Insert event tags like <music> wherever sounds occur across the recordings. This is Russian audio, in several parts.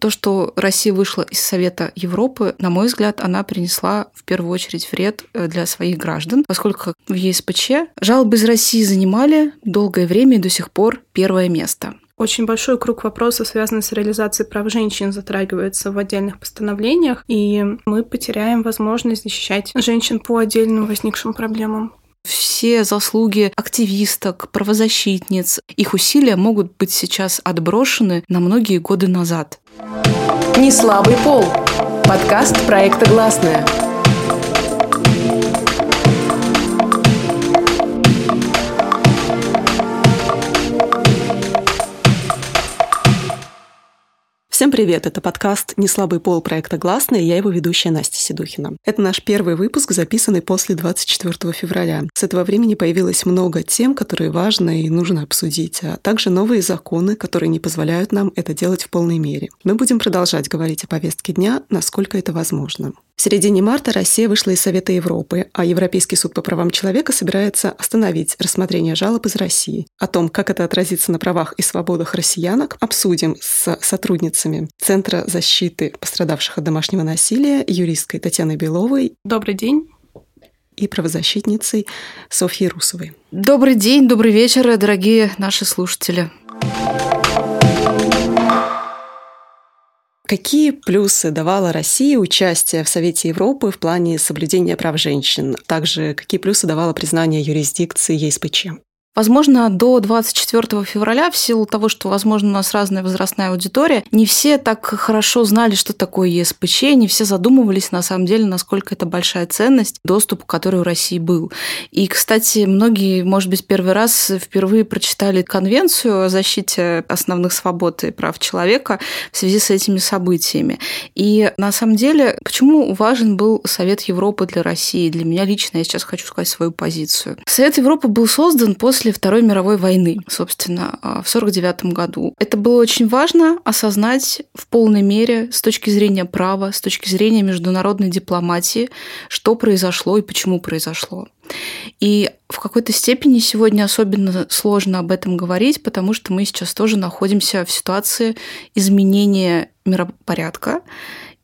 То, что Россия вышла из Совета Европы, на мой взгляд, она принесла в первую очередь вред э, для своих граждан, поскольку в ЕСПЧ жалобы из России занимали долгое время и до сих пор первое место. Очень большой круг вопросов, связанный с реализацией прав женщин, затрагивается в отдельных постановлениях, и мы потеряем возможность защищать женщин по отдельным возникшим проблемам. Все заслуги активисток, правозащитниц, их усилия могут быть сейчас отброшены на многие годы назад. Не слабый пол. Подкаст проекта «Гласная». Всем привет! Это подкаст «Не слабый пол» проекта «Гласный», и я его ведущая Настя Седухина. Это наш первый выпуск, записанный после 24 февраля. С этого времени появилось много тем, которые важно и нужно обсудить, а также новые законы, которые не позволяют нам это делать в полной мере. Мы будем продолжать говорить о повестке дня, насколько это возможно. В середине марта Россия вышла из Совета Европы, а Европейский суд по правам человека собирается остановить рассмотрение жалоб из России. О том, как это отразится на правах и свободах россиянок, обсудим с сотрудницами Центра защиты пострадавших от домашнего насилия, юристкой Татьяной Беловой. Добрый день и правозащитницей Софьей Русовой. Добрый день, добрый вечер, дорогие наши слушатели. Какие плюсы давала России участие в Совете Европы в плане соблюдения прав женщин? Также какие плюсы давало признание юрисдикции ЕСПЧ? Возможно, до 24 февраля, в силу того, что, возможно, у нас разная возрастная аудитория, не все так хорошо знали, что такое ЕСПЧ, не все задумывались, на самом деле, насколько это большая ценность, доступ, который у России был. И, кстати, многие, может быть, первый раз впервые прочитали Конвенцию о защите основных свобод и прав человека в связи с этими событиями. И, на самом деле, почему важен был Совет Европы для России? Для меня лично, я сейчас хочу сказать свою позицию. Совет Европы был создан после после Второй мировой войны, собственно, а, в 1949 году. Это было очень важно осознать в полной мере с точки зрения права, с точки зрения международной дипломатии, что произошло и почему произошло. И в какой-то степени сегодня особенно сложно об этом говорить, потому что мы сейчас тоже находимся в ситуации изменения миропорядка.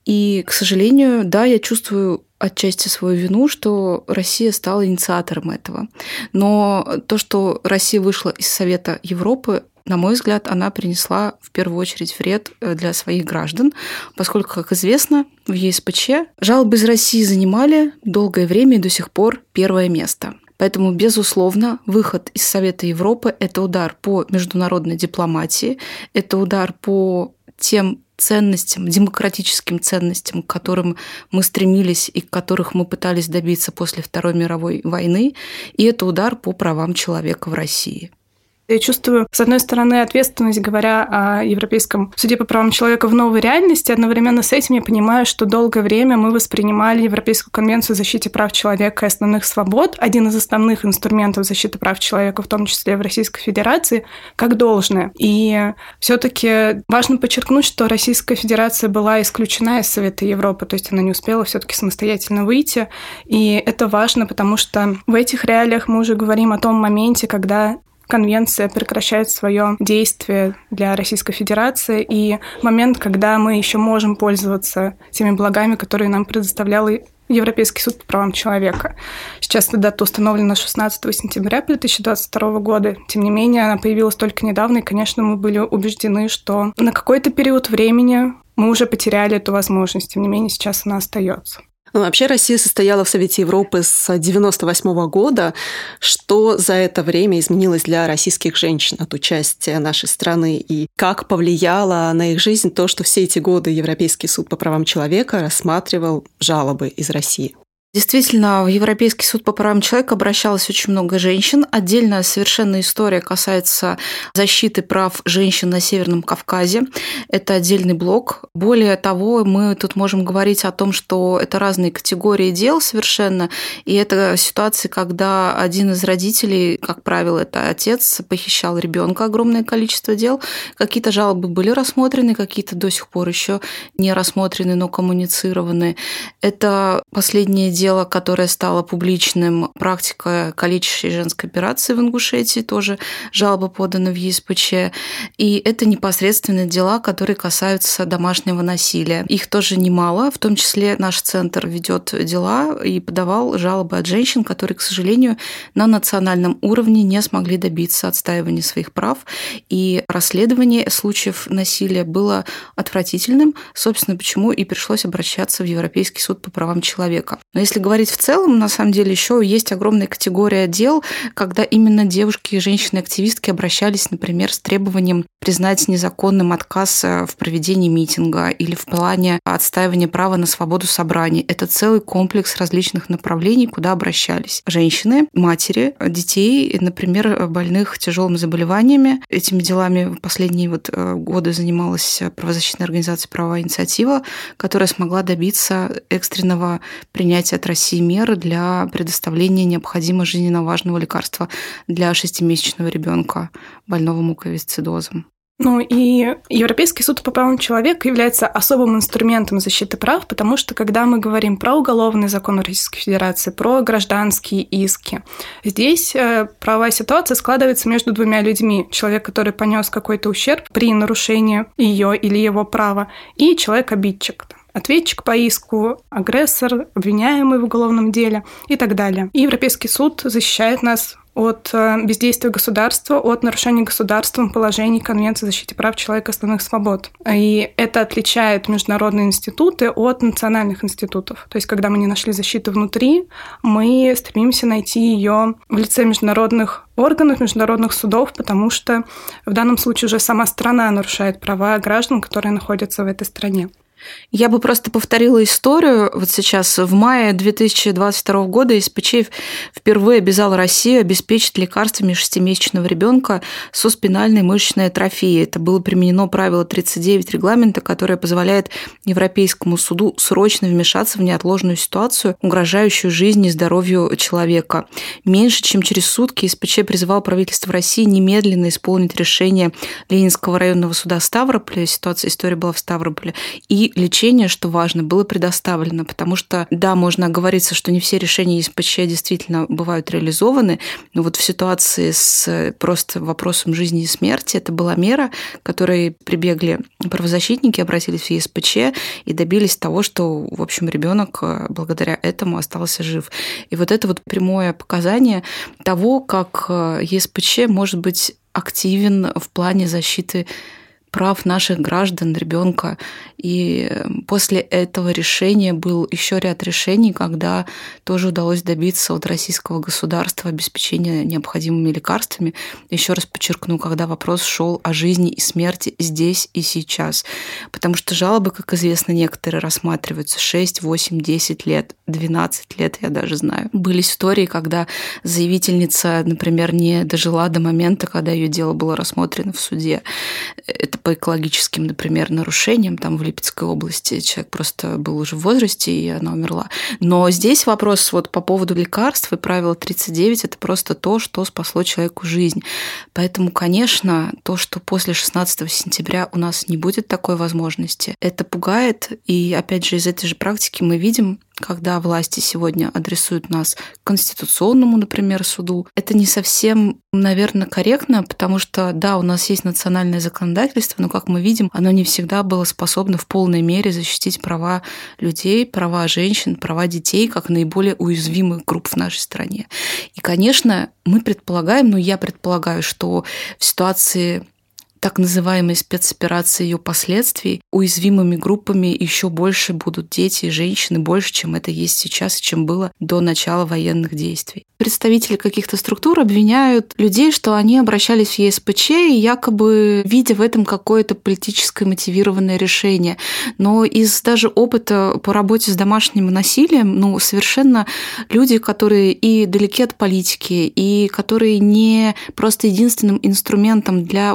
И, к сожалению, да, я чувствую отчасти свою вину, что Россия стала инициатором этого. Но то, что Россия вышла из Совета Европы, на мой взгляд, она принесла в первую очередь вред э, для своих граждан, поскольку, как известно, в ЕСПЧ жалобы из России занимали долгое время и до сих пор первое место. Поэтому, безусловно, выход из Совета Европы – это удар по международной дипломатии, это удар по тем ценностям, демократическим ценностям, к которым мы стремились и которых мы пытались добиться после Второй мировой войны, и это удар по правам человека в России. Я чувствую, с одной стороны, ответственность, говоря о Европейском суде по правам человека в новой реальности. Одновременно с этим я понимаю, что долгое время мы воспринимали Европейскую конвенцию о защите прав человека и основных свобод, один из основных инструментов защиты прав человека, в том числе в Российской Федерации, как должное. И все таки важно подчеркнуть, что Российская Федерация была исключена из Совета Европы, то есть она не успела все таки самостоятельно выйти. И это важно, потому что в этих реалиях мы уже говорим о том моменте, когда конвенция прекращает свое действие для Российской Федерации, и момент, когда мы еще можем пользоваться теми благами, которые нам предоставлял Европейский суд по правам человека. Сейчас эта дата установлена 16 сентября 2022 года. Тем не менее, она появилась только недавно, и, конечно, мы были убеждены, что на какой-то период времени мы уже потеряли эту возможность. Тем не менее, сейчас она остается. Ну, вообще Россия состояла в Совете Европы с 1998 года. Что за это время изменилось для российских женщин от участия нашей страны? И как повлияло на их жизнь то, что все эти годы Европейский суд по правам человека рассматривал жалобы из России? Действительно, в Европейский суд по правам человека обращалось очень много женщин. Отдельная совершенно история касается защиты прав женщин на Северном Кавказе. Это отдельный блок. Более того, мы тут можем говорить о том, что это разные категории дел совершенно. И это ситуации, когда один из родителей, как правило, это отец, похищал ребенка огромное количество дел. Какие-то жалобы были рассмотрены, какие-то до сих пор еще не рассмотрены, но коммуницированы. Это последнее дело дело, которое стало публичным, практика калечащей женской операции в Ингушетии, тоже жалоба подана в ЕСПЧ. И это непосредственно дела, которые касаются домашнего насилия. Их тоже немало, в том числе наш центр ведет дела и подавал жалобы от женщин, которые, к сожалению, на национальном уровне не смогли добиться отстаивания своих прав. И расследование случаев насилия было отвратительным, собственно, почему и пришлось обращаться в Европейский суд по правам человека. Но если говорить в целом, на самом деле еще есть огромная категория дел, когда именно девушки и женщины-активистки обращались, например, с требованием признать незаконным отказ в проведении митинга или в плане отстаивания права на свободу собраний. Это целый комплекс различных направлений, куда обращались женщины, матери, детей, например, больных тяжелыми заболеваниями. Этими делами в последние вот э, годы занималась правозащитная организация «Правовая инициатива», которая смогла добиться экстренного принятия от России меры для предоставления необходимого жизненно важного лекарства для шестимесячного ребенка больного муковисцидозом. Ну и Европейский суд по правам человека является особым инструментом защиты прав, потому что когда мы говорим про уголовный закон Российской Федерации, про гражданские иски, здесь э, правовая ситуация складывается между двумя людьми. Человек, который понес какой-то ущерб при нарушении ее или его права, и человек-обидчик ответчик по иску, агрессор, обвиняемый в уголовном деле и так далее. И Европейский суд защищает нас от э, бездействия государства, от нарушения государством положений Конвенции о защите прав человека и основных свобод. И это отличает международные институты от национальных институтов. То есть, когда мы не нашли защиты внутри, мы стремимся найти ее в лице международных органов, международных судов, потому что в данном случае уже сама страна нарушает права граждан, которые находятся в этой стране. Я бы просто повторила историю. Вот сейчас, в мае 2022 года СПЧ впервые обязал Россию обеспечить лекарствами шестимесячного ребенка со спинальной мышечной атрофией. Это было применено правило 39 регламента, которое позволяет Европейскому суду срочно вмешаться в неотложную ситуацию, угрожающую жизни и здоровью человека. Меньше чем через сутки СПЧ призывал правительство России немедленно исполнить решение Ленинского районного суда Ставрополя, ситуация, история была в Ставрополе, и лечение, что важно, было предоставлено, потому что, да, можно оговориться, что не все решения ЕСПЧ действительно бывают реализованы, но вот в ситуации с просто вопросом жизни и смерти это была мера, которой прибегли правозащитники, обратились в ЕСПЧ и добились того, что, в общем, ребенок э, благодаря этому остался жив. И вот это вот прямое показание того, как э, ЕСПЧ может быть активен в плане защиты прав наших граждан, ребенка. И после этого решения был еще ряд решений, когда тоже удалось добиться от российского государства обеспечения необходимыми лекарствами. Еще раз подчеркну, когда вопрос шел о жизни и смерти здесь и сейчас. Потому что жалобы, как известно, некоторые рассматриваются 6, 8, 10 лет, 12 лет, я даже знаю. Были истории, когда заявительница, например, не дожила до момента, когда ее дело было рассмотрено в суде. Это по экологическим, например, нарушениям там в Липецкой области. Человек просто был уже в возрасте, и она умерла. Но здесь вопрос вот по поводу лекарств и правила 39 – это просто то, что спасло человеку жизнь. Поэтому, конечно, то, что после 16 сентября у нас не будет такой возможности, это пугает. И опять же, из этой же практики мы видим, когда власти сегодня адресуют нас конституционному, например, суду, это не совсем, наверное, корректно, потому что, да, у нас есть национальное законодательство, но, как мы видим, оно не всегда было способно в полной мере защитить права людей, права женщин, права детей, как наиболее уязвимых групп в нашей стране. И, конечно, мы предполагаем, ну, я предполагаю, что в ситуации так называемой спецоперации ее последствий уязвимыми группами еще больше будут дети и женщины, больше, чем это есть сейчас и чем было до начала военных действий. Представители каких-то структур обвиняют людей, что они обращались в ЕСПЧ и якобы видя в этом какое-то политическое мотивированное решение. Но из даже опыта по работе с домашним насилием, ну, совершенно люди, которые и далеки от политики, и которые не просто единственным инструментом для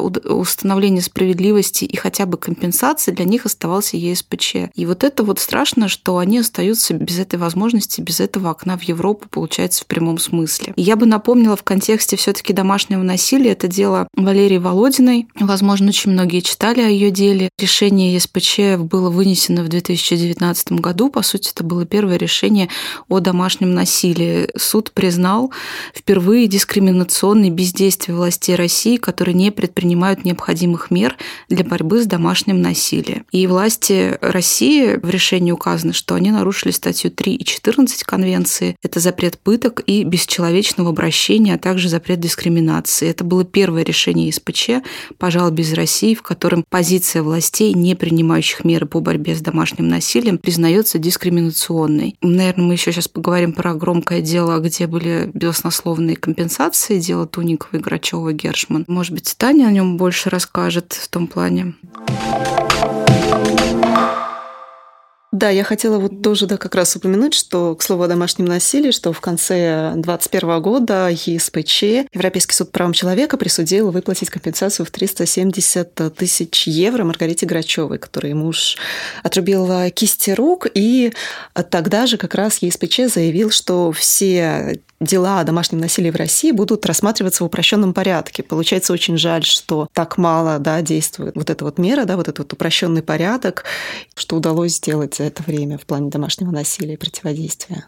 восстановления справедливости и хотя бы компенсации для них оставался ЕСПЧ. И вот это вот страшно, что они остаются без этой возможности, без этого окна в Европу, получается, в прямом смысле. И я бы напомнила в контексте все таки домашнего насилия это дело Валерии Володиной. Возможно, очень многие читали о ее деле. Решение ЕСПЧ было вынесено в 2019 году. По сути, это было первое решение о домашнем насилии. Суд признал впервые дискриминационное бездействие властей России, которые не предпринимают необходимых мер для борьбы с домашним насилием. И власти России в решении указано, что они нарушили статью 3 и 14 Конвенции. Это запрет пыток и бесчеловечного обращения, а также запрет дискриминации. Это было первое решение СПЧ по жалобе из России, в котором позиция властей, не принимающих меры по борьбе с домашним насилием, признается дискриминационной. Наверное, мы еще сейчас поговорим про громкое дело, где были безоснословные компенсации, дело Туникова, Грачева, Гершман. Может быть, Таня о нем больше расскажет в том плане. Да, я хотела вот тоже да, как раз упомянуть, что, к слову о домашнем насилии, что в конце 2021 года ЕСПЧ, Европейский суд правам человека, присудил выплатить компенсацию в 370 тысяч евро Маргарите Грачевой, которой муж отрубил кисти рук, и тогда же как раз ЕСПЧ заявил, что все дела о домашнем насилии в России будут рассматриваться в упрощенном порядке. Получается очень жаль, что так мало да, действует вот эта вот мера, да, вот этот вот упрощенный порядок, что удалось сделать за это время в плане домашнего насилия и противодействия.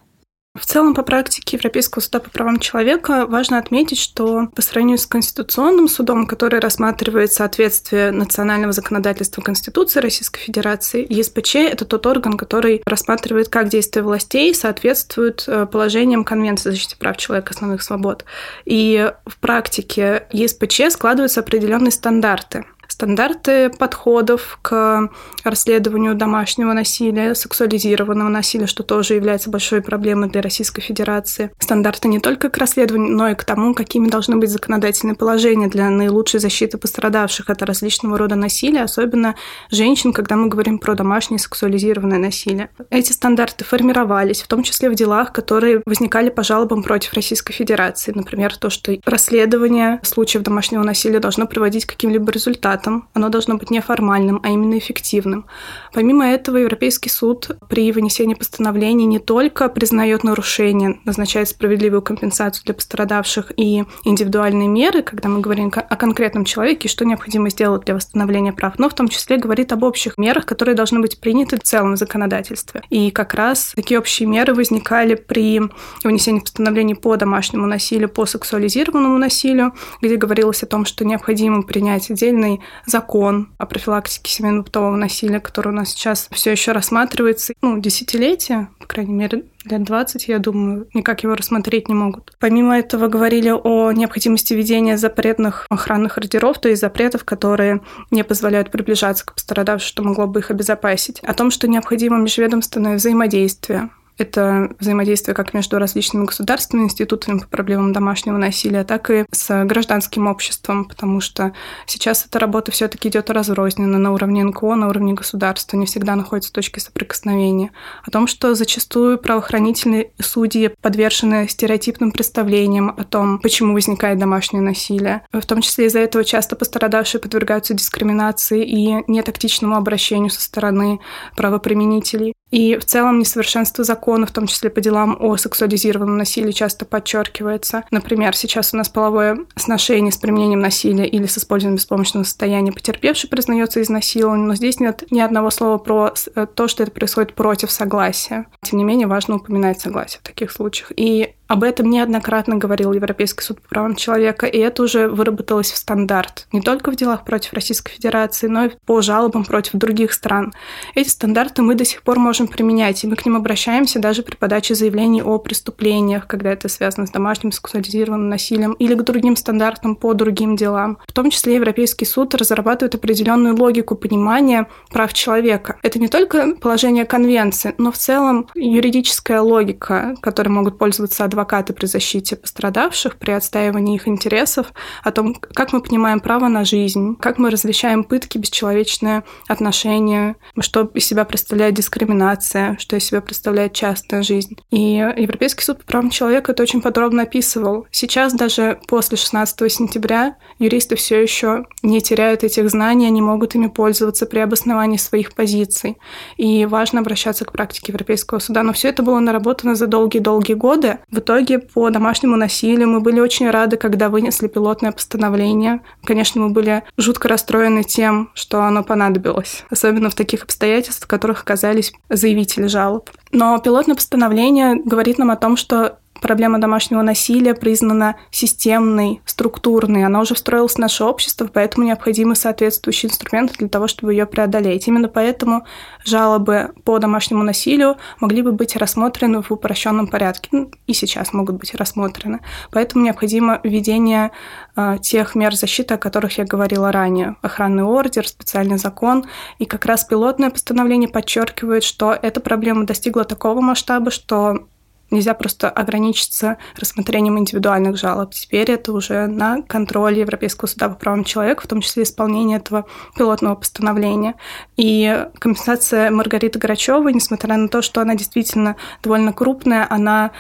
В целом, по практике Европейского суда по правам человека важно отметить, что по сравнению с Конституционным судом, который рассматривает соответствие национального законодательства Конституции Российской Федерации, ЕСПЧ – это тот орган, который рассматривает, как действия властей соответствуют э, положениям Конвенции о защите прав человека и основных свобод. И в практике ЕСПЧ складываются определенные стандарты стандарты подходов к расследованию домашнего насилия, сексуализированного насилия, что тоже является большой проблемой для Российской Федерации. Стандарты не только к расследованию, но и к тому, какими должны быть законодательные положения для наилучшей защиты пострадавших от различного рода насилия, особенно женщин, когда мы говорим про домашнее сексуализированное насилие. Эти стандарты формировались, в том числе в делах, которые возникали по жалобам против Российской Федерации. Например, то, что расследование случаев домашнего насилия должно приводить к каким-либо результатам, результатом, оно должно быть не формальным, а именно эффективным. Помимо этого, Европейский суд при вынесении постановлений не только признает нарушение, назначает справедливую компенсацию для пострадавших и индивидуальные меры, когда мы говорим о конкретном человеке, что необходимо сделать для восстановления прав, но в том числе говорит об общих мерах, которые должны быть приняты в целом законодательстве. И как раз такие общие меры возникали при вынесении постановлений по домашнему насилию, по сексуализированному насилию, где говорилось о том, что необходимо принять отдельный закон о профилактике семейно-бытового насилия, который у нас сейчас все еще рассматривается, ну, десятилетия, по крайней мере, лет 20, я думаю, никак его рассмотреть не могут. Помимо этого говорили о необходимости введения запретных охранных ордеров, то есть запретов, которые не позволяют приближаться к пострадавшим, что могло бы их обезопасить. О том, что необходимо межведомственное взаимодействие это взаимодействие как между различными государственными институтами по проблемам домашнего насилия, так и с гражданским обществом, потому что сейчас эта работа все-таки идет разрозненно на уровне НКО, на уровне государства, не всегда находятся точки соприкосновения. О том, что зачастую правоохранительные судьи подвержены стереотипным представлениям о том, почему возникает домашнее насилие. В том числе из-за этого часто пострадавшие подвергаются дискриминации и нетактичному обращению со стороны правоприменителей. И в целом несовершенство закона, в том числе по делам о сексуализированном насилии, часто подчеркивается. Например, сейчас у нас половое сношение с применением насилия или с использованием беспомощного состояния потерпевший признается изнасилованием, но здесь нет ни одного слова про э, то, что это происходит против согласия. Тем не менее, важно упоминать согласие в таких случаях. И об этом неоднократно говорил Европейский суд по правам человека, и это уже выработалось в стандарт. Не только в делах против Российской Федерации, но и по жалобам против других стран. Эти стандарты мы до сих пор можем применять, и мы к ним обращаемся даже при подаче заявлений о преступлениях, когда это связано с домашним сексуализированным насилием, или к другим стандартам по другим делам. В том числе Европейский суд разрабатывает определенную логику понимания прав человека. Это не только положение конвенции, но в целом юридическая логика, которой могут пользоваться адвокаты при защите пострадавших, при отстаивании их интересов, о том, как мы понимаем право на жизнь, как мы различаем пытки, бесчеловечное отношение, что из себя представляет дискриминация, что из себя представляет частная жизнь. И Европейский суд по правам человека это очень подробно описывал. Сейчас даже после 16 сентября юристы все еще не теряют этих знаний, они могут ими пользоваться при обосновании своих позиций. И важно обращаться к практике Европейского суда. Но все это было наработано за долгие-долгие годы. В итоге по домашнему насилию мы были очень рады, когда вынесли пилотное постановление. Конечно, мы были жутко расстроены тем, что оно понадобилось. Особенно в таких обстоятельствах, в которых оказались заявители жалоб. Но пилотное постановление говорит нам о том, что проблема домашнего насилия признана системной, структурной, она уже встроилась в наше общество, поэтому необходимы соответствующие инструменты для того, чтобы ее преодолеть. Именно поэтому жалобы по домашнему насилию могли бы быть рассмотрены в упрощенном порядке, ну, и сейчас могут быть рассмотрены. Поэтому необходимо введение э, тех мер защиты, о которых я говорила ранее. Охранный ордер, специальный закон. И как раз пилотное постановление подчеркивает, что эта проблема достигла такого масштаба, что Нельзя просто ограничиться рассмотрением индивидуальных жалоб. Теперь это уже на контроле Европейского суда по правам человека, в том числе исполнение этого пилотного постановления. И компенсация Маргариты Грачевой, несмотря на то, что она действительно довольно крупная, она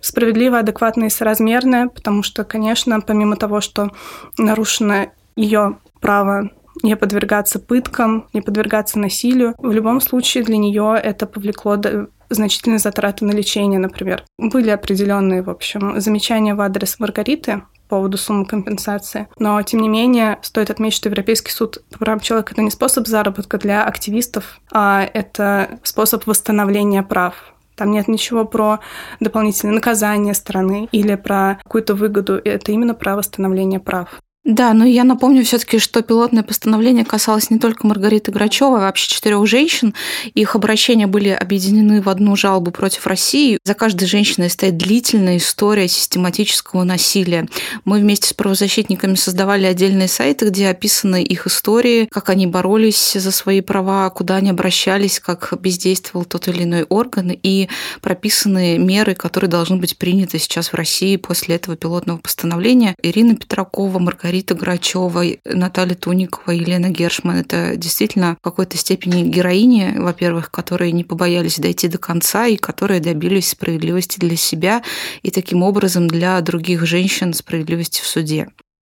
справедливая, адекватная и соразмерная, потому что, конечно, помимо того, что нарушено ее право не подвергаться пыткам, не подвергаться насилию. В любом случае для нее это повлекло значительные затраты на лечение, например. Были определенные, в общем, замечания в адрес Маргариты по поводу суммы компенсации. Но, тем не менее, стоит отметить, что Европейский суд по правам человека – это не способ заработка для активистов, а это способ восстановления прав. Там нет ничего про дополнительное наказание страны или про какую-то выгоду. Это именно про восстановление прав. Да, но я напомню все-таки, что пилотное постановление касалось не только Маргариты Грачевой, а вообще четырех женщин. Их обращения были объединены в одну жалобу против России. За каждой женщиной стоит длительная история систематического насилия. Мы вместе с правозащитниками создавали отдельные сайты, где описаны их истории, как они боролись за свои права, куда они обращались, как бездействовал тот или иной орган, и прописаны меры, которые должны быть приняты сейчас в России после этого пилотного постановления. Ирина Петракова, Маргарита Рита Грачева, Наталья Туникова, Елена Гершман. Это действительно в какой-то степени героини, во-первых, которые не побоялись дойти до конца и которые добились справедливости для себя и таким образом для других женщин справедливости в суде.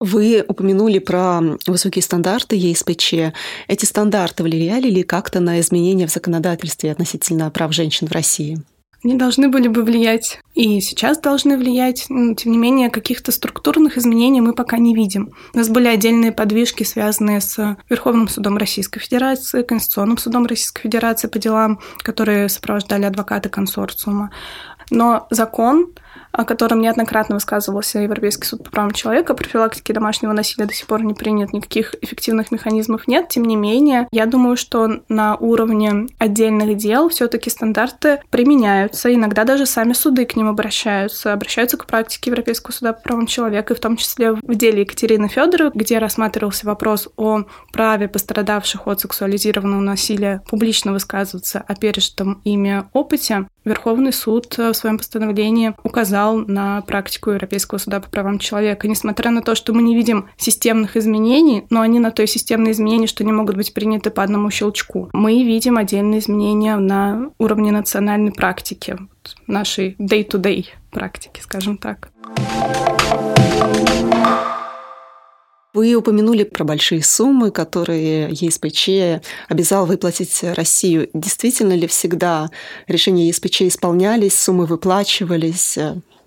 Вы упомянули про высокие стандарты ЕСПЧ. Эти стандарты влияли ли как-то на изменения в законодательстве относительно прав женщин в России? Они должны были бы влиять и сейчас должны влиять. Но, тем не менее, каких-то структурных изменений мы пока не видим. У нас были отдельные подвижки, связанные с Верховным судом Российской Федерации, Конституционным судом Российской Федерации по делам, которые сопровождали адвокаты консорциума. Но закон о котором неоднократно высказывался Европейский суд по правам человека, профилактики домашнего насилия до сих пор не принят, никаких эффективных механизмов нет. Тем не менее, я думаю, что на уровне отдельных дел все-таки стандарты применяются. Иногда даже сами суды к ним обращаются, обращаются к практике Европейского суда по правам человека, и в том числе в деле Екатерины Федоровой, где рассматривался вопрос о праве пострадавших от сексуализированного насилия публично высказываться о пережитом ими опыте. Верховный суд в своем постановлении указал на практику Европейского суда по правам человека. Несмотря на то, что мы не видим системных изменений, но они на то и системные изменения, что не могут быть приняты по одному щелчку. Мы видим отдельные изменения на уровне национальной практики, нашей day-to-day практики, скажем так. Вы упомянули про большие суммы, которые ЕСПЧ обязал выплатить Россию. Действительно ли всегда решения ЕСПЧ исполнялись, суммы выплачивались?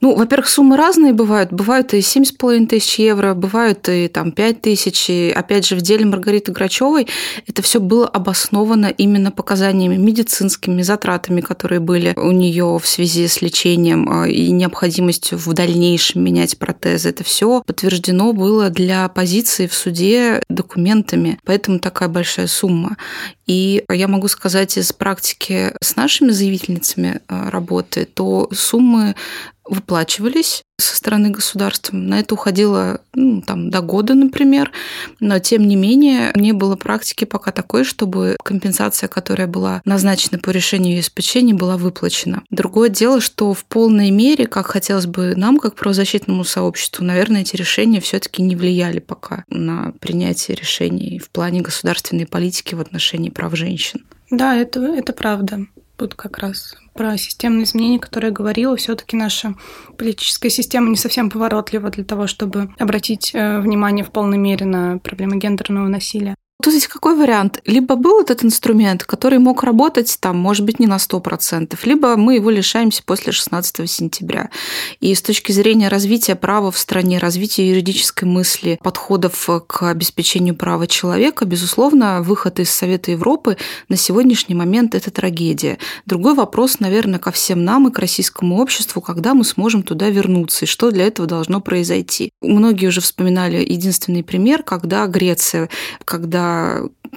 Ну, во-первых, суммы разные бывают. Бывают и 7,5 тысяч евро, бывают и там 5 тысяч. И, опять же, в деле Маргариты Грачевой это все было обосновано именно показаниями медицинскими, затратами, которые были у нее в связи с лечением а, и необходимостью в дальнейшем менять протезы. Это все подтверждено было для позиции в суде документами. Поэтому такая большая сумма. И я могу сказать из практики с нашими заявительницами а, работы, то суммы выплачивались со стороны государства. На это уходило ну, там, до года, например. Но, тем не менее, не было практики пока такой, чтобы компенсация, которая была назначена по решению ЕСПЧ, не была выплачена. Другое дело, что в полной мере, как хотелось бы нам, как правозащитному сообществу, наверное, эти решения все таки не влияли пока на принятие решений в плане государственной политики в отношении прав женщин. Да, это, это правда. Тут как раз про системные изменения, которые я говорила, все-таки наша политическая система не совсем поворотлива для того, чтобы обратить э, внимание в полной мере на проблемы гендерного насилия. Тут есть какой вариант? Либо был этот инструмент, который мог работать, там, может быть, не на 100%, либо мы его лишаемся после 16 сентября. И с точки зрения развития права в стране, развития юридической мысли, подходов к обеспечению права человека, безусловно, выход из Совета Европы на сегодняшний момент – это трагедия. Другой вопрос, наверное, ко всем нам и к российскому обществу, когда мы сможем туда вернуться и что для этого должно произойти. Многие уже вспоминали единственный пример, когда Греция, когда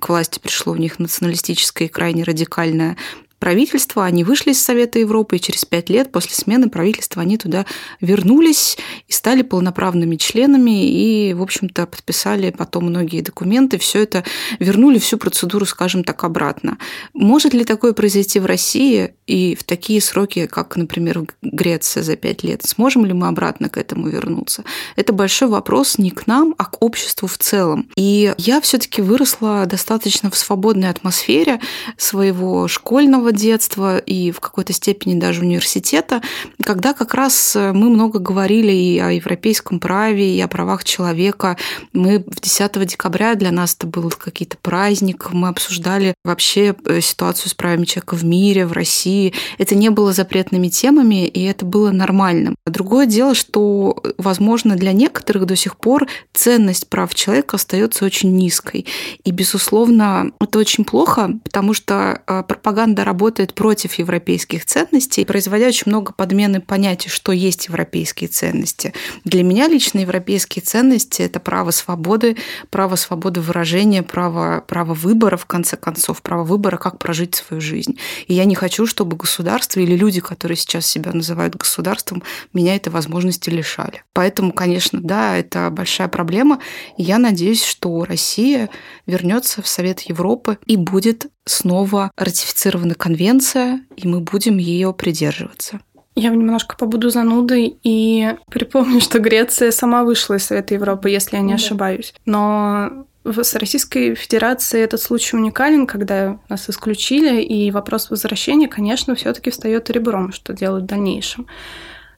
к власти пришло у них националистическое и крайне радикальное правительства, они вышли из Совета Европы, и через пять лет после смены правительства они туда вернулись и стали полноправными членами, и, в общем-то, подписали потом многие документы, все это вернули всю процедуру, скажем так, обратно. Может ли такое произойти в России и в такие сроки, как, например, Греция за пять лет? Сможем ли мы обратно к этому вернуться? Это большой вопрос не к нам, а к обществу в целом. И я все-таки выросла достаточно в свободной атмосфере своего школьного раннего детства и в какой-то степени даже университета, когда как раз мы много говорили и о европейском праве, и о правах человека. Мы в 10 декабря для нас это был какой-то праздник, мы обсуждали вообще э, ситуацию с правами человека в мире, в России. Это не было запретными темами, и это было нормальным. Другое дело, что, возможно, для некоторых до сих пор ценность прав человека остается очень низкой. И, безусловно, это очень плохо, потому что э, пропаганда работает против европейских ценностей, производя очень много подмены понятий, что есть европейские ценности. Для меня лично европейские ценности – это право свободы, право свободы выражения, право, право выбора, в конце концов, право выбора, как прожить свою жизнь. И я не хочу, чтобы государство или люди, которые сейчас себя называют государством, меня этой возможности лишали. Поэтому, конечно, да, это большая проблема. И я надеюсь, что Россия вернется в Совет Европы и будет снова ратифицирована конвенция, и мы будем ее придерживаться. Я немножко побуду занудой и припомню, что Греция сама вышла из Совета Европы, если я не ошибаюсь. Но с Российской Федерацией этот случай уникален, когда нас исключили, и вопрос возвращения, конечно, все-таки встает ребром, что делать в дальнейшем.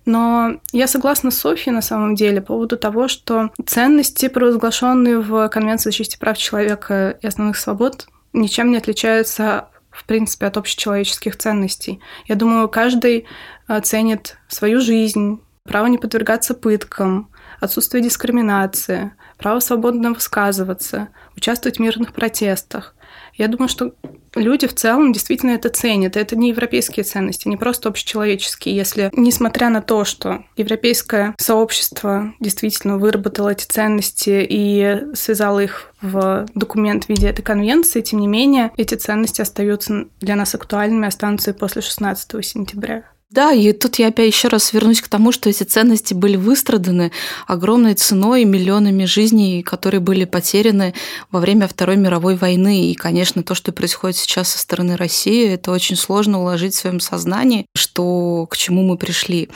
Но я согласна с Софией на самом деле по поводу того, что ценности, провозглашенные в Конвенции о защите прав человека и основных свобод, ничем не отличаются в принципе, от общечеловеческих ценностей. Я думаю, каждый э, ценит свою жизнь, право не подвергаться пыткам, отсутствие дискриминации, право свободно высказываться, участвовать в мирных протестах. Я думаю, что люди в целом действительно это ценят. Это не европейские ценности, не просто общечеловеческие. Если, несмотря на то, что европейское сообщество действительно выработало эти ценности и связало их в документ в виде этой конвенции, тем не менее, эти ценности остаются для нас актуальными, останутся и после 16 сентября. Да, и тут я опять еще раз вернусь к тому, что эти ценности были выстраданы огромной ценой, миллионами жизней, которые были потеряны во время Второй мировой войны. И, конечно, то, что происходит сейчас со стороны России, это очень сложно уложить в своем сознании, что к чему мы пришли.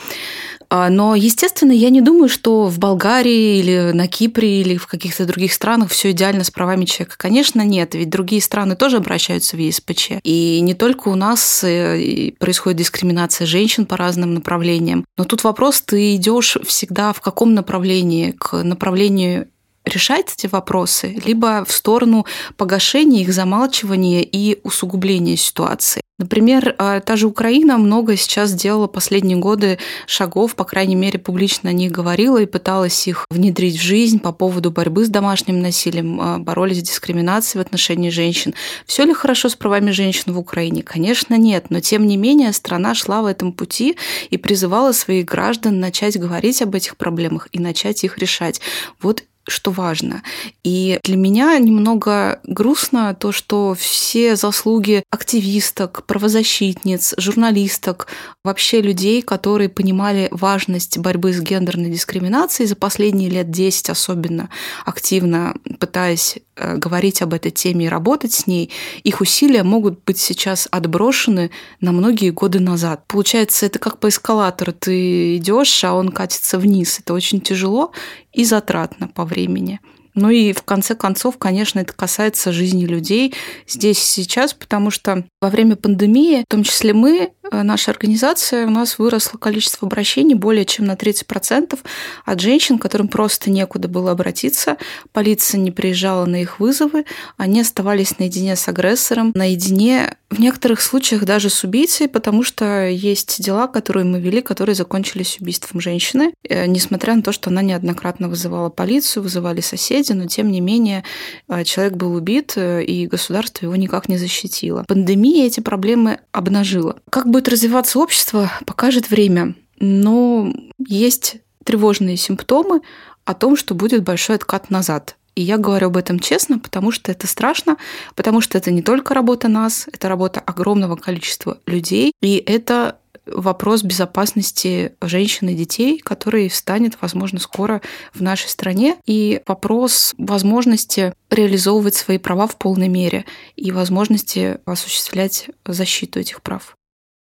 А, но, естественно, я не думаю, что в Болгарии или на Кипре или в каких-то других странах все идеально с правами человека. Конечно, нет, ведь другие страны тоже обращаются в ЕСПЧ. И не только у нас э, происходит дискриминация женщин по разным направлениям. Но тут вопрос, ты идешь всегда в каком направлении? К направлению решать эти вопросы, либо в сторону погашения их, замалчивания и усугубления ситуации. Например, а, та же Украина много сейчас сделала последние годы шагов, по крайней мере, публично о них говорила и пыталась их внедрить в жизнь по поводу борьбы с домашним насилием, а, боролись с дискриминацией в отношении женщин. Все ли хорошо с правами женщин в Украине? Конечно, нет, но тем не менее страна шла в этом пути и призывала своих граждан начать говорить об этих проблемах и начать их решать. Вот что важно. И для меня немного грустно то, что все заслуги активисток, правозащитниц, журналисток, вообще людей, которые понимали важность борьбы с гендерной дискриминацией за последние лет 10 особенно активно пытаясь говорить об этой теме и работать с ней, их усилия могут быть сейчас отброшены на многие годы назад. Получается, это как по эскалатору. Ты идешь, а он катится вниз. Это очень тяжело и затратно по времени. Ну и в конце концов, конечно, это касается жизни людей здесь и сейчас, потому что во время пандемии, в том числе мы, э, наша организация, у нас выросло количество обращений более чем на 30% от женщин, которым просто некуда было обратиться. Полиция не приезжала на их вызовы, они оставались наедине с агрессором, наедине в некоторых случаях даже с убийцей, потому что есть дела, которые мы вели, которые закончились убийством женщины, э, несмотря на то, что она неоднократно вызывала полицию, вызывали соседи, но тем не менее э, человек был убит, э, и государство его никак не защитило. Пандемия эти проблемы обнажила. Как будет развиваться общество, покажет время. Но есть тревожные симптомы о том, что будет большой откат назад. И я говорю об этом честно, потому что это страшно, потому что это не только работа нас, это работа огромного количества людей, и это вопрос безопасности женщин и детей, который встанет, возможно, скоро в нашей стране, и вопрос возможности реализовывать свои права в полной мере и возможности осуществлять защиту этих прав.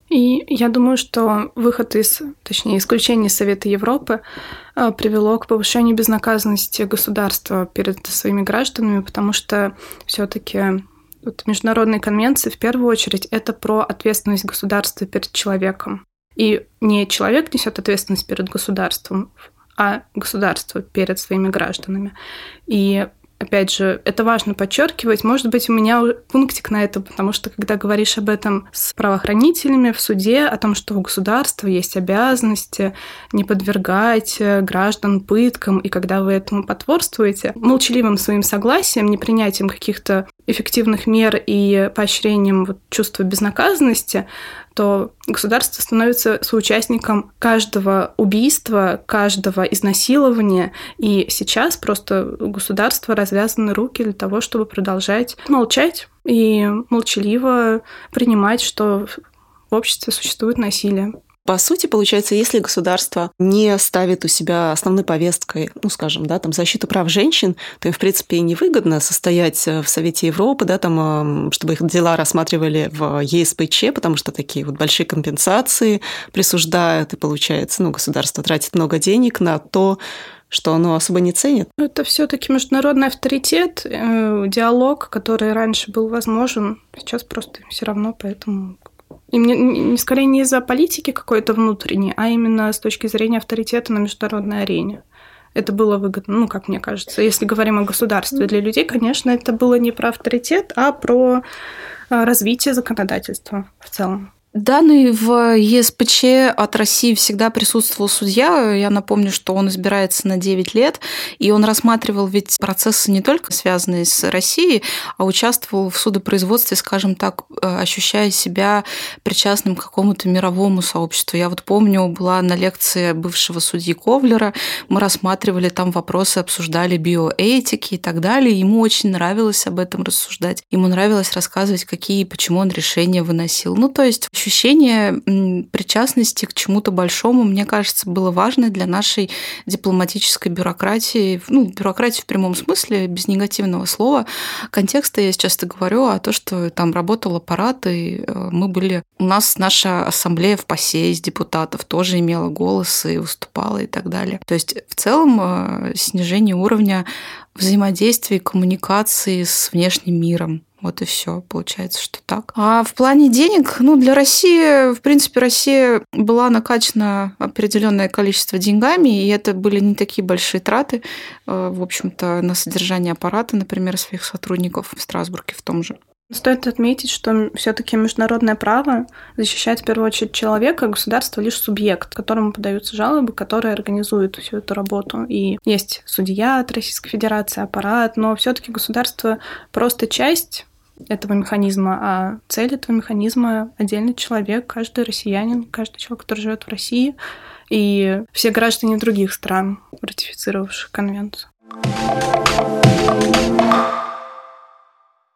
И я думаю, что выход из, точнее, исключение Совета Европы э, привело к повышению безнаказанности государства перед своими гражданами, потому что все-таки вот международные конвенции в первую очередь это про ответственность государства перед человеком. И не человек несет ответственность перед государством, а государство перед своими гражданами. И опять же, это важно подчеркивать. Может быть, у меня пунктик на это, потому что когда говоришь об этом с правоохранителями в суде, о том, что у государства есть обязанности не подвергать э, граждан пыткам, и когда вы этому потворствуете, молчаливым своим согласием, не принятием каких-то эффективных мер и поощрением вот чувства безнаказанности, то государство становится соучастником каждого убийства, каждого изнасилования. И сейчас просто у государства развязаны руки для того, чтобы продолжать молчать и молчаливо принимать, что в обществе существует насилие. По сути, получается, если государство не ставит у себя основной повесткой, ну, скажем, да, там, защиту прав женщин, то им, в принципе, невыгодно состоять э, в Совете Европы, да, там, чтобы их дела рассматривали в ЕСПЧ, потому что такие вот большие компенсации присуждают, и получается, ну, государство тратит много денег на то, что оно особо не ценит. Это все-таки международный авторитет, э, диалог, который раньше был возможен, сейчас просто все равно, поэтому и мне не скорее не из-за политики какой-то внутренней, а именно с точки зрения авторитета на международной арене. Это было выгодно, ну, как мне кажется. Если говорим о государстве для людей, конечно, это было не про авторитет, а про а, развитие законодательства в целом. Данный в ЕСПЧ от России всегда присутствовал судья. Я напомню, что он избирается на 9 лет, и он рассматривал ведь процессы не только связанные с Россией, а участвовал в судопроизводстве, скажем так, э, ощущая себя причастным к какому-то мировому сообществу. Я вот помню, была на лекции бывшего судьи Ковлера, мы рассматривали там вопросы, обсуждали биоэтики и так далее. Ему очень нравилось об этом рассуждать. Ему нравилось рассказывать, какие и почему он решения выносил. Ну, то есть ощущение причастности к чему-то большому, мне кажется, было важно для нашей дипломатической бюрократии, ну, бюрократии в прямом смысле, без негативного слова. Контекста я часто говорю, а то, что там работал аппарат, и э, мы были... У нас наша ассамблея в ПАСЕ из депутатов тоже имела голос и выступала и так далее. То есть в целом э, снижение уровня взаимодействия и коммуникации с внешним миром. Вот и все, получается, что так. А в плане денег, ну, для России, в принципе, Россия была накачана определенное количество деньгами, и это были не такие большие траты, э, в общем-то, на содержание аппарата, например, своих сотрудников в Страсбурге в том же. Стоит отметить, что все-таки международное право защищает в первую очередь человека, а государство лишь субъект, которому подаются жалобы, который организует всю эту работу. И есть судья от Российской Федерации, аппарат, но все-таки государство просто часть этого механизма, а цель этого механизма отдельный человек, каждый россиянин, каждый человек, который живет в России, и все граждане других стран, ратифицировавших конвенцию.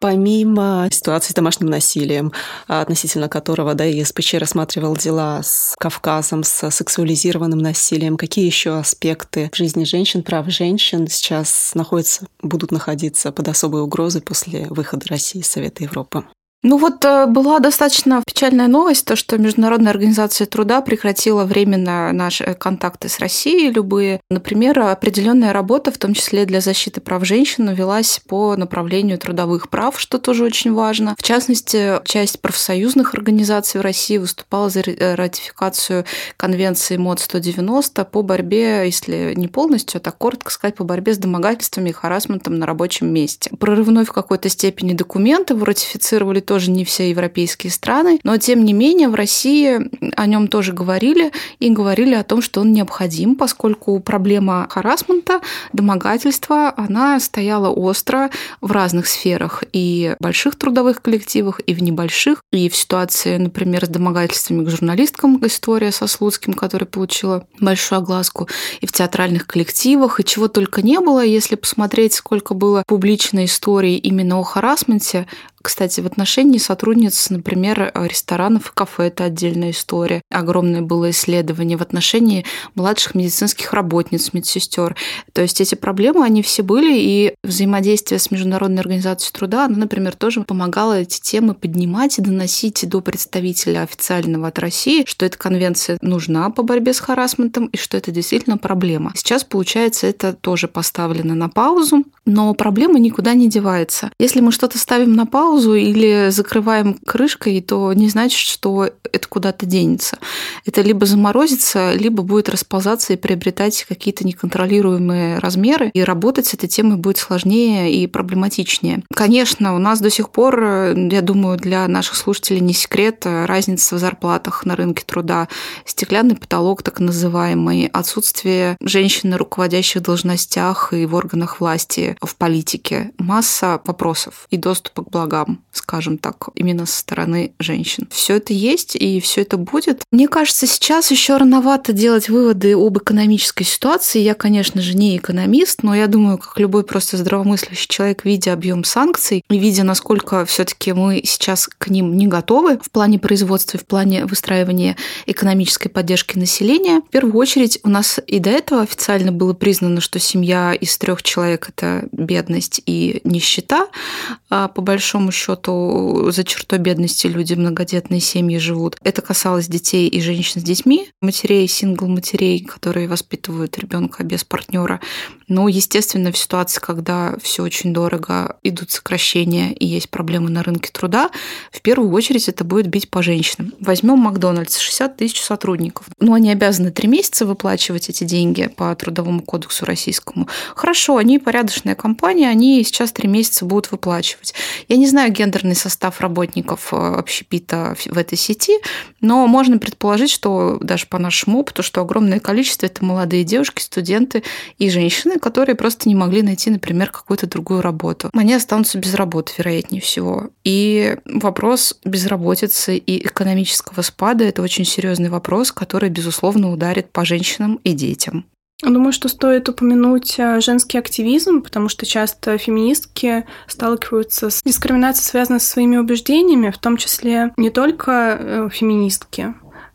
Помимо ситуации с домашним насилием, относительно которого да, ЕСПЧ рассматривал дела с Кавказом, с сексуализированным насилием, какие еще аспекты жизни женщин, прав женщин сейчас находятся, будут находиться под особой угрозой после выхода России из Совета Европы? Ну вот э, была достаточно печальная новость, то, что Международная организация труда прекратила временно наши контакты с Россией любые. Например, определенная работа, в том числе для защиты прав женщин, велась по направлению трудовых прав, что тоже очень важно. В частности, часть профсоюзных организаций в России выступала за э, ратификацию конвенции МОД 190 по борьбе, если не полностью, а так коротко сказать, по борьбе с домогательствами и харасментом на рабочем месте. Прорывной в какой-то степени документ его ратифицировали тоже не все европейские страны, но тем не менее в России о нем тоже говорили и говорили о том, что он необходим, поскольку проблема харасмента, домогательства, она стояла остро в разных сферах и в больших трудовых коллективах, и в небольших, и в ситуации, например, с домогательствами к журналисткам, история со Слуцким, которая получила большую огласку, и в театральных коллективах, и чего только не было, если посмотреть, сколько было публичной истории именно о харасменте, кстати, в отношении сотрудниц, например, ресторанов и кафе это отдельная история. Огромное было исследование в отношении младших медицинских работниц, медсестер. То есть эти проблемы, они все были, и взаимодействие с Международной организацией труда, оно, например, тоже помогало эти темы поднимать и доносить до представителя официального от России, что эта конвенция нужна по борьбе с харасментом и что это действительно проблема. Сейчас, получается, это тоже поставлено на паузу, но проблема никуда не девается. Если мы что-то ставим на паузу, паузу или закрываем крышкой, то не значит, что это куда-то денется. Это либо заморозится, либо будет расползаться и приобретать какие-то неконтролируемые размеры, и работать с этой темой будет сложнее и проблематичнее. Конечно, у нас до сих пор, я думаю, для наших слушателей не секрет разница в зарплатах на рынке труда, стеклянный потолок так называемый, отсутствие женщин на руководящих должностях и в органах власти, в политике, масса вопросов и доступа к благам делам, скажем так, именно со стороны женщин. Все это есть и все это будет. Мне кажется, сейчас еще рановато делать выводы об экономической ситуации. Я, конечно же, не экономист, но я думаю, как любой просто здравомыслящий человек, видя объем санкций и видя, насколько все-таки мы сейчас к ним не готовы в плане производства в плане выстраивания экономической поддержки населения, в первую очередь у нас и до этого официально было признано, что семья из трех человек это бедность и нищета, а по большому счету за чертой бедности люди, многодетные семьи живут. Это касалось детей и женщин с детьми, матерей, сингл-матерей, которые воспитывают ребенка без партнера. Но, естественно, в ситуации, когда все очень дорого, идут сокращения и есть проблемы на рынке труда, в первую очередь это будет бить по женщинам. Возьмем Макдональдс, 60 тысяч сотрудников. Ну, они обязаны три месяца выплачивать эти деньги по трудовому кодексу российскому. Хорошо, они порядочная компания, они сейчас три месяца будут выплачивать. Я не знаю гендерный состав работников э, общепита в этой сети, но можно предположить, что даже по нашему опыту, что огромное количество это молодые девушки, студенты и женщины, которые просто не могли найти, например, какую-то другую работу. Они останутся без работы, вероятнее всего. И вопрос безработицы и экономического спада – это очень серьезный вопрос, который, безусловно, ударит по женщинам и детям. Думаю, что стоит упомянуть э, женский активизм, потому что часто феминистки сталкиваются с дискриминацией, связанной со своими убеждениями, в том числе не только э, феминистки,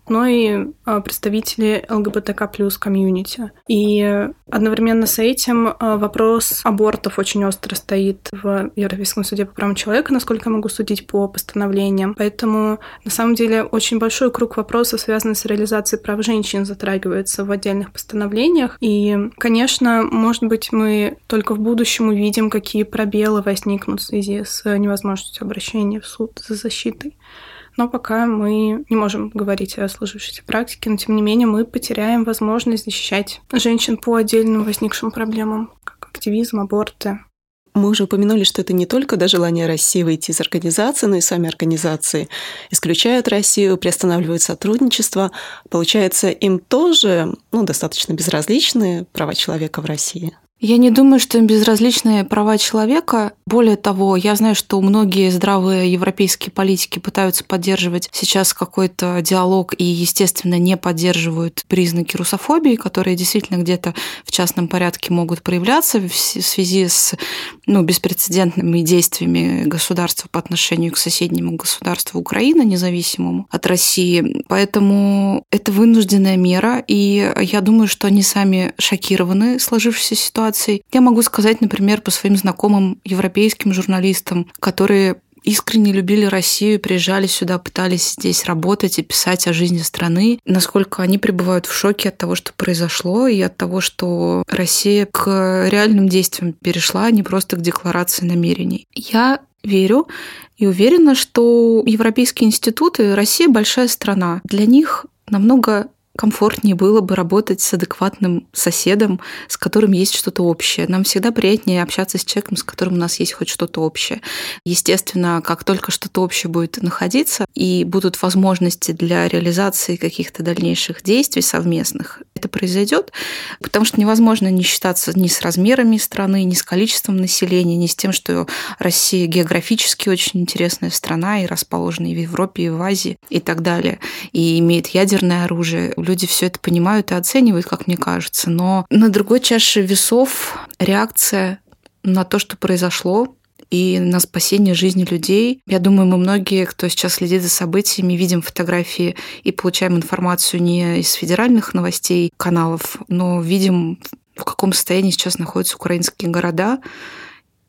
но и а, представители ЛГБТК плюс комьюнити. И одновременно с этим а, вопрос абортов очень остро стоит в Европейском суде по правам человека, насколько я могу судить по постановлениям. Поэтому, на самом деле, очень большой круг вопросов, связанных с реализацией прав женщин, затрагивается в отдельных постановлениях. И, конечно, может быть, мы только в будущем увидим, какие пробелы возникнут в связи с невозможностью обращения в суд за защитой. Но пока мы не можем говорить о сложившейся практике, но тем не менее мы потеряем возможность защищать женщин по отдельным возникшим проблемам, как активизм, аборты, мы уже упомянули, что это не только до желания России выйти из организации, но и сами организации исключают Россию, приостанавливают сотрудничество. Получается, им тоже ну, достаточно безразличны права человека в России. Я не думаю, что им безразличны права человека. Более того, я знаю, что многие здравые европейские политики пытаются поддерживать сейчас какой-то диалог и, естественно, не поддерживают признаки русофобии, которые действительно где-то в частном порядке могут проявляться в связи с ну, беспрецедентными действиями государства по отношению к соседнему государству Украины, независимому от России. Поэтому это вынужденная мера, и я думаю, что они сами шокированы сложившейся ситуацией ситуаций. Я могу сказать, например, по своим знакомым европейским журналистам, которые искренне любили Россию, приезжали сюда, пытались здесь работать и писать о жизни страны, насколько они пребывают в шоке от того, что произошло, и от того, что Россия к реальным действиям перешла, а не просто к декларации намерений. Я верю и уверена, что европейские институты, Россия большая страна, для них намного комфортнее было бы работать с адекватным соседом, с которым есть что-то общее. Нам всегда приятнее общаться с человеком, с которым у нас есть хоть что-то общее. Естественно, как только что-то общее будет находиться и будут возможности для реализации каких-то дальнейших действий совместных, это произойдет, потому что невозможно не считаться ни с размерами страны, ни с количеством населения, ни с тем, что Россия географически очень интересная страна и расположена и в Европе, и в Азии и так далее, и имеет ядерное оружие люди все это понимают и оценивают, как мне кажется. Но на другой чаше весов реакция на то, что произошло, и на спасение жизни людей. Я думаю, мы многие, кто сейчас следит за событиями, видим фотографии и получаем информацию не из федеральных новостей каналов, но видим, в каком состоянии сейчас находятся украинские города,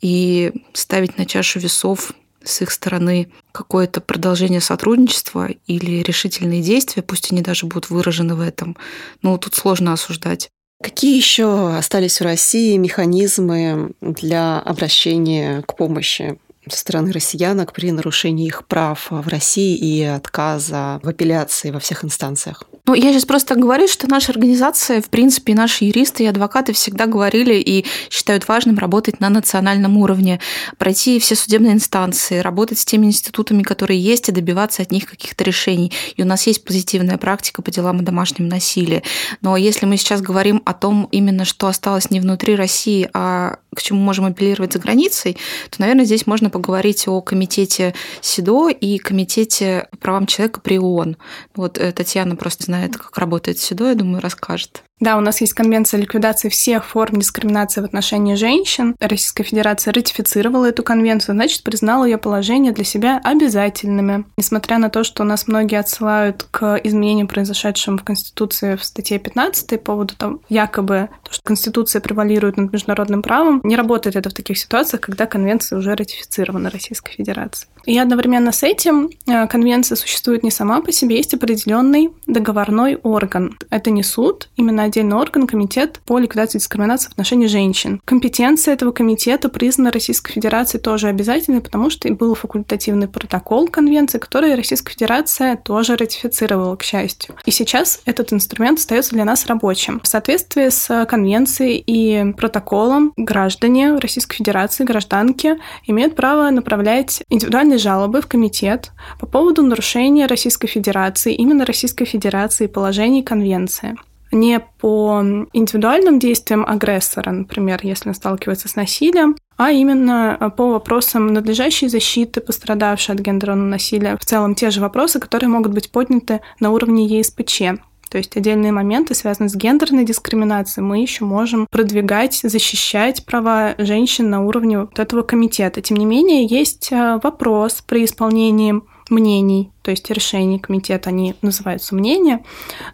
и ставить на чашу весов с их стороны какое-то продолжение сотрудничества или решительные действия, пусть они даже будут выражены в этом, ну, тут сложно осуждать. Какие еще остались в России механизмы для обращения к помощи со стороны россиянок при нарушении их прав в России и отказа в апелляции во всех инстанциях? Ну, я сейчас просто говорю, что наша организация, в принципе, наши юристы и адвокаты всегда говорили и считают важным работать на национальном уровне, пройти все судебные инстанции, работать с теми институтами, которые есть, и добиваться от них каких-то решений. И у нас есть позитивная практика по делам о домашнем насилии. Но если мы сейчас говорим о том именно, что осталось не внутри России, а к чему можем апеллировать за границей, то, наверное, здесь можно поговорить о комитете СИДО и комитете правам человека при ООН. Вот э, Татьяна просто знает, как работает СИДО, я думаю, расскажет. Да, у нас есть конвенция о ликвидации всех форм дискриминации в отношении женщин. Российская Федерация ратифицировала эту конвенцию, значит, признала ее положение для себя обязательными. Несмотря на то, что у нас многие отсылают к изменениям, произошедшим в Конституции в статье 15 по поводу того, якобы, то, что Конституция превалирует над международным правом, не работает это в таких ситуациях, когда конвенция уже ратифицирована Российской Федерацией. И одновременно с этим э, конвенция существует не сама по себе, есть определенный договорной орган. Это не суд, именно отдельный орган, комитет по ликвидации дискриминации в отношении женщин. Компетенция этого комитета признана Российской Федерацией тоже обязательной, потому что был факультативный протокол конвенции, который Российская Федерация тоже ратифицировала, к счастью. И сейчас этот инструмент остается для нас рабочим. В соответствии с конвенцией и протоколом граждане Российской Федерации, гражданки, имеют право направлять индивидуальные жалобы в комитет по поводу нарушения Российской Федерации, именно Российской Федерации положений конвенции не по индивидуальным действиям агрессора, например, если он сталкивается с насилием, а именно э, по вопросам надлежащей защиты пострадавшей от гендерного насилия. В целом те же вопросы, которые могут быть подняты на уровне ЕСПЧ. То есть отдельные моменты, связанные с гендерной дискриминацией, мы еще можем продвигать, защищать права женщин на уровне вот этого комитета. Тем не менее, есть э, вопрос при исполнении мнений, то есть решений комитета, они называются мнения,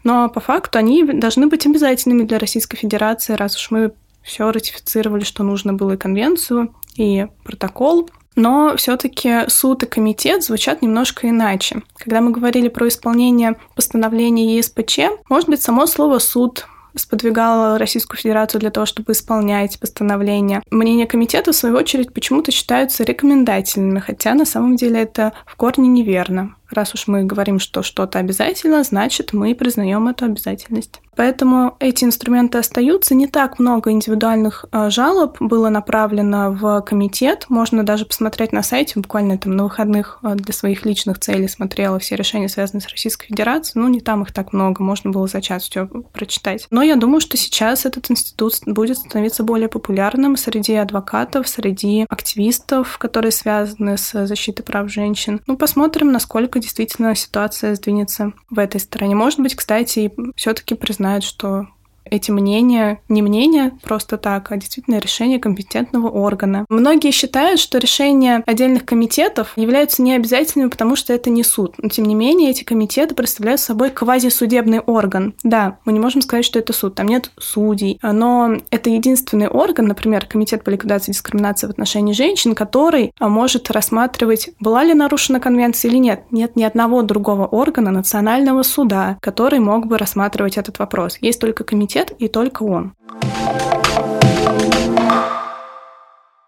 но по факту они должны быть обязательными для Российской Федерации, раз уж мы все ратифицировали, что нужно было и конвенцию, и протокол. Но все-таки суд и комитет звучат немножко иначе. Когда мы говорили про исполнение постановления ЕСПЧ, может быть, само слово суд сподвигала Российскую Федерацию для того, чтобы исполнять постановления. Мнения комитета, в свою очередь, почему-то считаются рекомендательными, хотя на самом деле это в корне неверно. Раз уж мы говорим, что что-то обязательно, значит, мы признаем эту обязательность. Поэтому эти инструменты остаются. Не так много индивидуальных э, жалоб было направлено в комитет. Можно даже посмотреть на сайте. Буквально там на выходных э, для своих личных целей смотрела все решения, связанные с Российской Федерацией. Ну, не там их так много. Можно было за час все прочитать. Но я думаю, что сейчас этот институт будет становиться более популярным среди адвокатов, среди активистов, которые связаны с защитой прав женщин. Ну, посмотрим, насколько действительно ситуация сдвинется в этой стороне. Может быть, кстати, все-таки признать знают, что эти мнения не мнения просто так, а действительно решение компетентного органа. Многие считают, что решения отдельных комитетов являются необязательными, потому что это не суд. Но тем не менее, эти комитеты представляют собой квазисудебный орган. Да, мы не можем сказать, что это суд, там нет судей, но это единственный орган, например, Комитет по ликвидации дискриминации в отношении женщин, который может рассматривать, была ли нарушена конвенция или нет. Нет ни одного другого органа национального суда, который мог бы рассматривать этот вопрос. Есть только комитет комитет, и только он.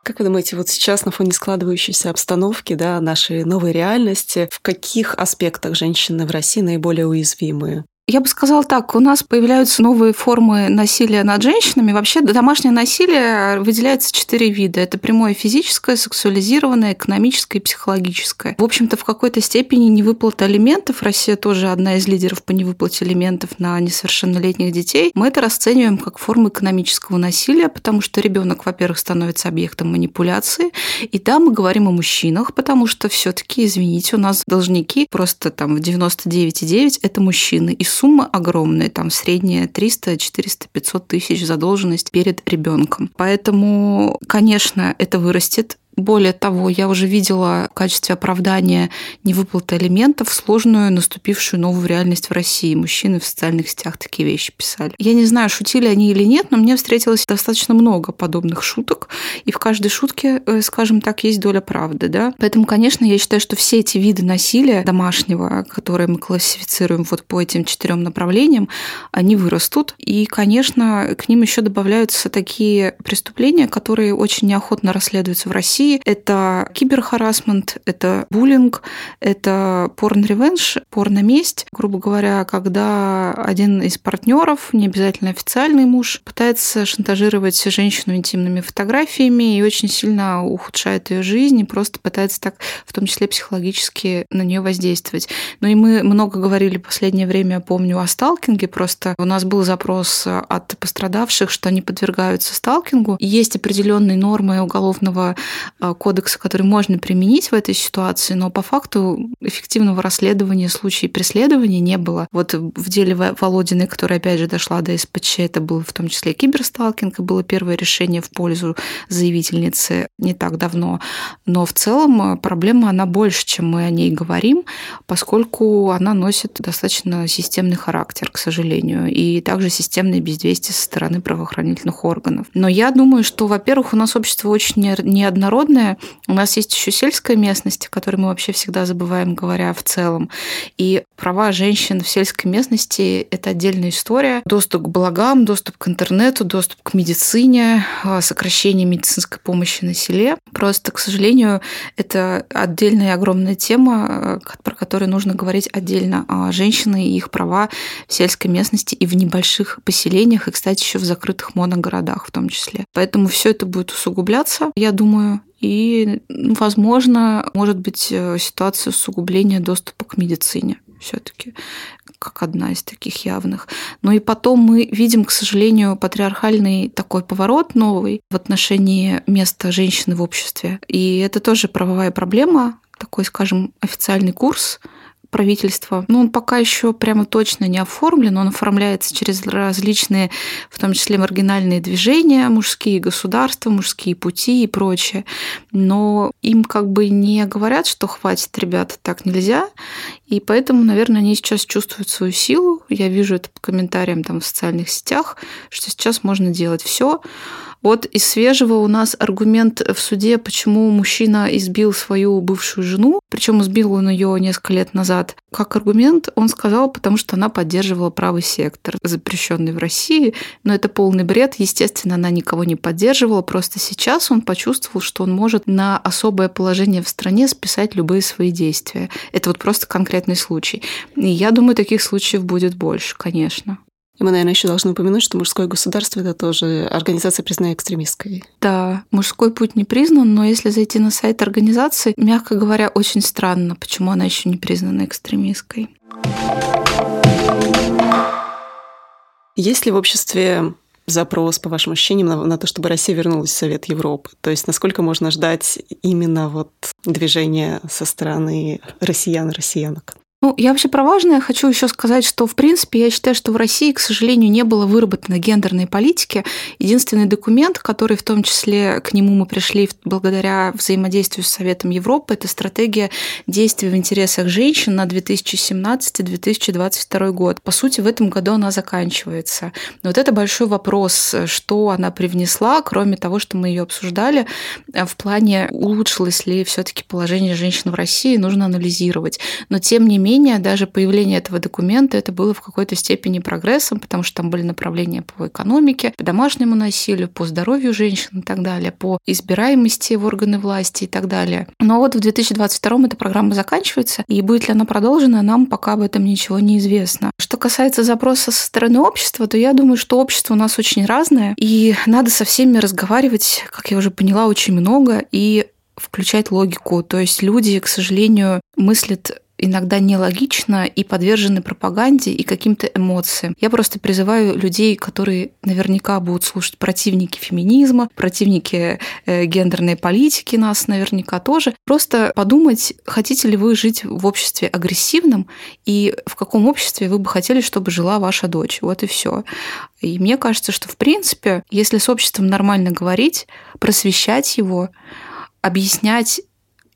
Как вы думаете, вот сейчас на фоне складывающейся обстановки, да, нашей новой реальности, в каких аспектах женщины в России наиболее уязвимые? Я бы сказала так, у нас появляются новые формы насилия над женщинами. Вообще домашнее насилие выделяется четыре вида. Это прямое физическое, сексуализированное, экономическое и психологическое. В общем-то, в какой-то степени невыплата алиментов, Россия тоже одна из лидеров по невыплате алиментов на несовершеннолетних детей, мы это расцениваем как форму экономического насилия, потому что ребенок, во-первых, становится объектом манипуляции. И да, мы говорим о мужчинах, потому что все таки извините, у нас должники просто там в 99,9 это мужчины. И суммы огромные, там средняя 300, 400, 500 тысяч задолженность перед ребенком. Поэтому, конечно, это вырастет более того, я уже видела в качестве оправдания невыплаты алиментов сложную наступившую новую реальность в России. Мужчины в социальных сетях такие вещи писали. Я не знаю, шутили они или нет, но мне встретилось достаточно много подобных шуток, и в каждой шутке, э, скажем так, есть доля правды. Да? Поэтому, конечно, я считаю, что все эти виды насилия домашнего, которые мы классифицируем вот по этим четырем направлениям, они вырастут. И, конечно, к ним еще добавляются такие преступления, которые очень неохотно расследуются в России, России. Это киберхарасмент, это буллинг, это порн-ревенж, порно-месть. Грубо говоря, когда один из партнеров, не обязательно официальный муж, пытается шантажировать женщину интимными фотографиями и очень сильно ухудшает ее жизнь и просто пытается так, в том числе психологически, на нее воздействовать. Ну и мы много говорили в последнее время, помню, о сталкинге. Просто у нас был запрос от пострадавших, что они подвергаются сталкингу. есть определенные нормы уголовного кодекса, который можно применить в этой ситуации, но по факту эффективного расследования случаев преследования не было. Вот в деле Володиной, которая опять же дошла до СПЧ, это был в том числе киберсталкинг, и было первое решение в пользу заявительницы не так давно. Но в целом э, проблема, она больше, чем мы о ней говорим, поскольку она носит достаточно системный характер, к сожалению, и также системное бездействие со стороны правоохранительных органов. Но я думаю, что, во-первых, у нас общество очень неоднородное, народная. У нас есть еще сельская местность, о которой мы вообще всегда забываем, говоря в целом. И права женщин в сельской местности – это отдельная история. Доступ к благам, доступ к интернету, доступ к медицине, а, сокращение медицинской помощи на селе. Просто, к сожалению, это отдельная огромная тема, э, про которую нужно говорить отдельно. А женщины и их права в сельской местности и в небольших поселениях, и, кстати, еще в закрытых моногородах в том числе. Поэтому все это будет усугубляться, я думаю, и, ну, возможно, может быть э, ситуация усугубления доступа к медицине все-таки как одна из таких явных. Но и потом мы видим, к сожалению, патриархальный такой поворот новый в отношении места женщины в обществе. И это тоже правовая проблема, такой, скажем, официальный курс, правительства. Ну, он пока еще прямо точно не оформлен, он оформляется через различные, в том числе маргинальные движения, мужские государства, мужские пути и прочее. Но им как бы не говорят, что хватит, ребята, так нельзя. И поэтому, наверное, они сейчас чувствуют свою силу. Я вижу это по комментариям там в социальных сетях, что сейчас можно делать все Вот из свежего у нас аргумент в суде, почему мужчина избил свою бывшую жену, причем избил он ее несколько лет назад. Как аргумент он сказал, потому что она поддерживала правый сектор, запрещенный в России, но это полный бред. Естественно, она никого не поддерживала, просто сейчас он почувствовал, что он может на особое положение в стране списать любые свои действия. Это вот просто конкретный случай. И я думаю, таких случаев будет больше, конечно. И мы, наверное, еще должны упомянуть, что мужское государство это тоже организация, признанная экстремистской. Да, мужской путь не признан, но если зайти на сайт организации, мягко говоря, очень странно, почему она еще не признана экстремистской. Есть ли в обществе запрос, по вашим ощущениям, на, на то, чтобы Россия вернулась в Совет Европы? То есть насколько можно ждать именно вот движения со стороны россиян и россиянок? Ну, я вообще про важное хочу еще сказать, что, в принципе, я считаю, что в России, к сожалению, не было выработано гендерной политики. Единственный документ, который в том числе к нему мы пришли благодаря взаимодействию с Советом Европы, это стратегия действий в интересах женщин на 2017-2022 год. По сути, в этом году она заканчивается. Но вот это большой вопрос, что она привнесла, кроме того, что мы ее обсуждали, в плане улучшилось ли все-таки положение женщин в России, нужно анализировать. Но тем не менее, менее, даже появление этого документа это было в какой-то степени прогрессом, потому что там были направления по экономике, по домашнему насилию, по здоровью женщин и так далее, по избираемости в органы власти и так далее. Но вот в 2022 эта программа заканчивается, и будет ли она продолжена, нам пока об этом ничего не известно. Что касается запроса со стороны общества, то я думаю, что общество у нас очень разное, и надо со всеми разговаривать, как я уже поняла, очень много, и включать логику. То есть люди, к сожалению, мыслят иногда нелогично и подвержены пропаганде и каким-то эмоциям. Я просто призываю людей, которые наверняка будут слушать противники феминизма, противники э, гендерной политики нас наверняка тоже, просто подумать, хотите ли вы жить в обществе агрессивном и в каком обществе вы бы хотели, чтобы жила ваша дочь. Вот и все. И мне кажется, что в принципе, если с обществом нормально говорить, просвещать его, объяснять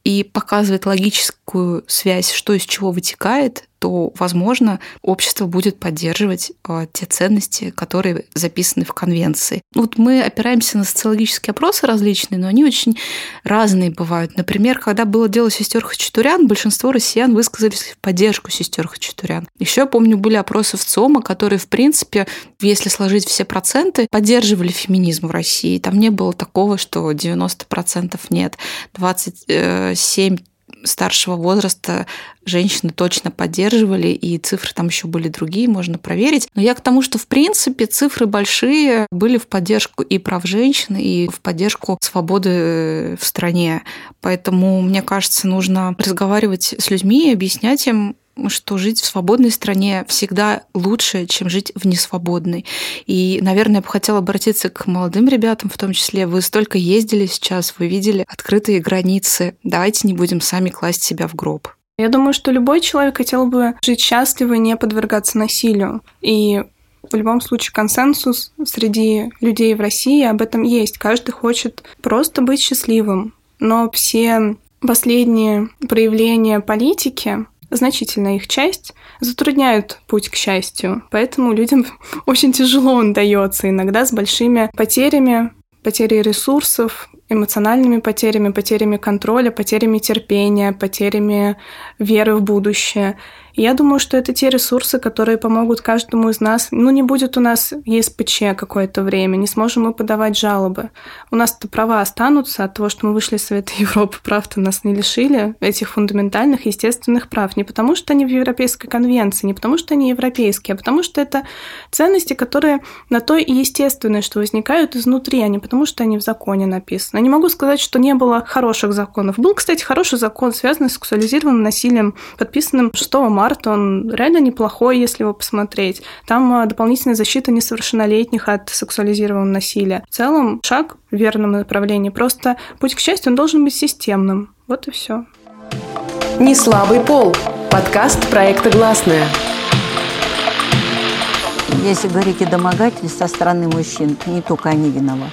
и показывает логическую связь, что из чего вытекает, то, возможно, общество будет поддерживать э, те ценности, которые записаны в конвенции. Вот мы опираемся на социологические опросы различные, но они очень разные бывают. Например, когда было дело сестер Хачатурян, большинство россиян высказались в поддержку сестер Хачатурян. Еще я помню, были опросы в ЦОМа, которые, в принципе, если сложить все проценты, поддерживали феминизм в России. Там не было такого, что 90% нет, 27 старшего возраста женщины точно поддерживали, и цифры там еще были другие, можно проверить. Но я к тому, что в принципе цифры большие были в поддержку и прав женщин, и в поддержку свободы э, в стране. Поэтому, мне кажется, нужно разговаривать с людьми и объяснять им, что жить в свободной стране всегда лучше, чем жить в несвободной. И, наверное, я бы хотела обратиться к молодым ребятам, в том числе. Вы столько ездили сейчас, вы видели открытые границы. Давайте не будем сами класть себя в гроб. Я думаю, что любой человек хотел бы жить счастливо и не подвергаться насилию. И в любом случае консенсус среди людей в России об этом есть. Каждый хочет просто быть счастливым. Но все последние проявления политики значительная их часть, затрудняют путь к счастью. Поэтому людям <laughs> очень тяжело он дается, иногда с большими потерями, потерей ресурсов, эмоциональными потерями, потерями контроля, потерями терпения, потерями веры в будущее. Я думаю, что это те ресурсы, которые помогут каждому из нас. Ну, не будет у нас ЕСПЧ какое-то время, не сможем мы подавать жалобы. У нас-то права останутся от того, что мы вышли из Совета Европы, прав-то нас не лишили этих фундаментальных естественных прав. Не потому, что они в Европейской конвенции, не потому, что они европейские, а потому, что это ценности, которые на то и естественные, что возникают изнутри, а не потому, что они в законе написаны. Я не могу сказать, что не было хороших законов. Был, кстати, хороший закон, связанный с сексуализированным насилием, подписанным 6 марта марта, он реально неплохой, если его посмотреть. Там а, дополнительная защита несовершеннолетних от сексуализированного насилия. В целом, шаг в верном направлении. Просто путь к счастью, он должен быть системным. Вот и все. Не слабый пол. Подкаст проекта «Гласная». Если говорить о домогательстве со стороны мужчин, не только они виноваты.